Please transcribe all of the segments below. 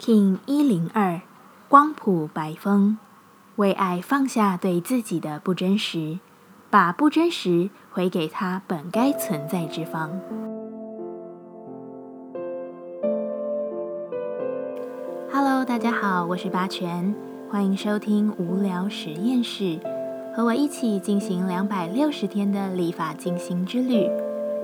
King 一零二，光谱白风，为爱放下对自己的不真实，把不真实回给他本该存在之方。Hello，大家好，我是八全，欢迎收听无聊实验室，和我一起进行两百六十天的立法进行之旅，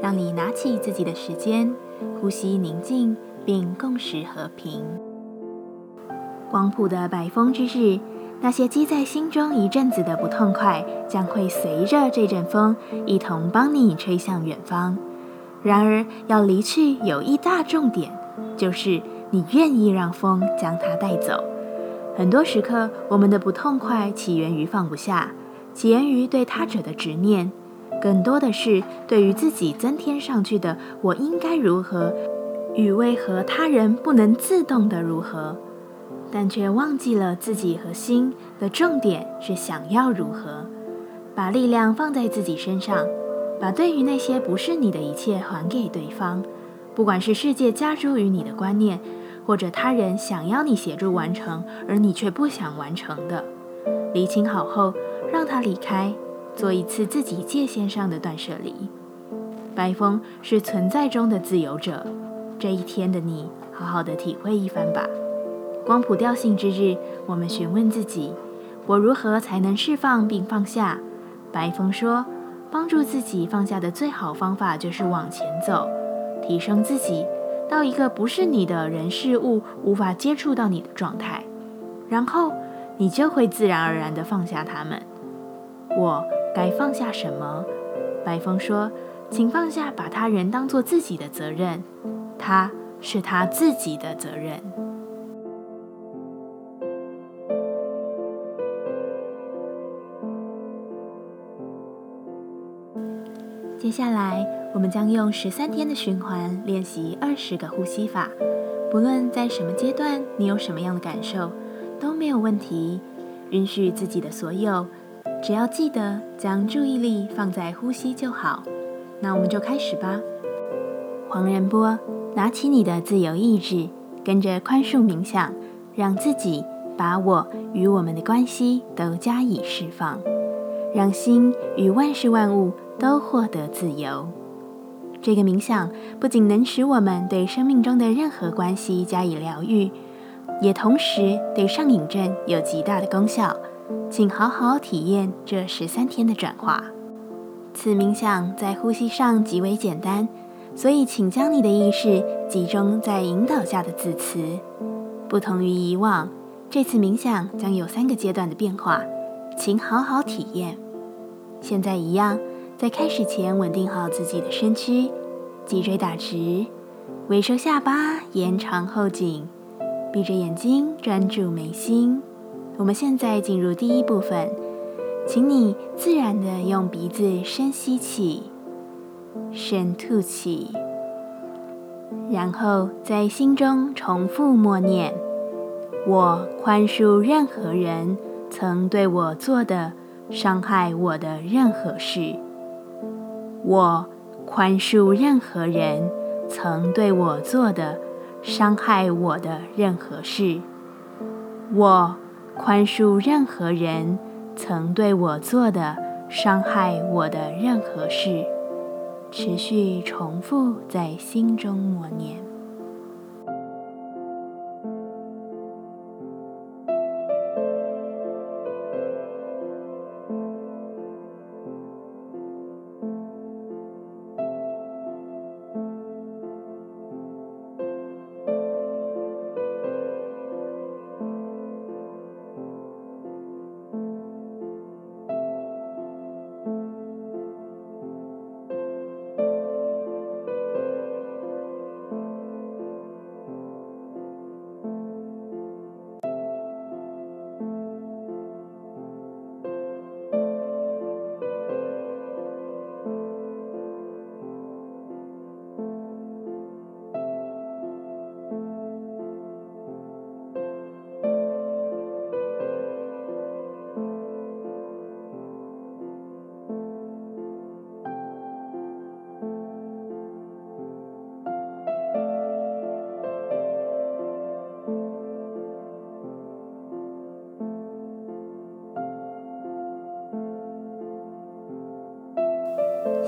让你拿起自己的时间，呼吸宁静，并共识和平。光谱的百风之日，那些积在心中一阵子的不痛快，将会随着这阵风一同帮你吹向远方。然而，要离去有一大重点，就是你愿意让风将它带走。很多时刻，我们的不痛快起源于放不下，起源于对他者的执念，更多的是对于自己增添上去的“我应该如何”与为何他人不能自动的如何。但却忘记了自己和心的重点是想要如何，把力量放在自己身上，把对于那些不是你的一切还给对方，不管是世界加诸于你的观念，或者他人想要你协助完成而你却不想完成的，理清好后，让他离开，做一次自己界限上的断舍离。白风是存在中的自由者，这一天的你，好好的体会一番吧。光谱调性之日，我们询问自己：我如何才能释放并放下？白风说，帮助自己放下的最好方法就是往前走，提升自己到一个不是你的人事物无法接触到你的状态，然后你就会自然而然地放下他们。我该放下什么？白风说，请放下把他人当做自己的责任，他是他自己的责任。接下来，我们将用十三天的循环练习二十个呼吸法。不论在什么阶段，你有什么样的感受，都没有问题。允许自己的所有，只要记得将注意力放在呼吸就好。那我们就开始吧。黄仁波，拿起你的自由意志，跟着宽恕冥想，让自己把我与我们的关系都加以释放，让心与万事万物。都获得自由。这个冥想不仅能使我们对生命中的任何关系加以疗愈，也同时对上瘾症有极大的功效。请好好体验这十三天的转化。此冥想在呼吸上极为简单，所以请将你的意识集中在引导下的字词。不同于以往，这次冥想将有三个阶段的变化，请好好体验。现在一样。在开始前，稳定好自己的身躯，脊椎打直，微收下巴，延长后颈，闭着眼睛专注眉心。我们现在进入第一部分，请你自然的用鼻子深吸气，深吐气，然后在心中重复默念：“我宽恕任何人曾对我做的伤害我的任何事。”我宽恕任何人曾对我做的伤害我的任何事。我宽恕任何人曾对我做的伤害我的任何事。持续重复在心中默念。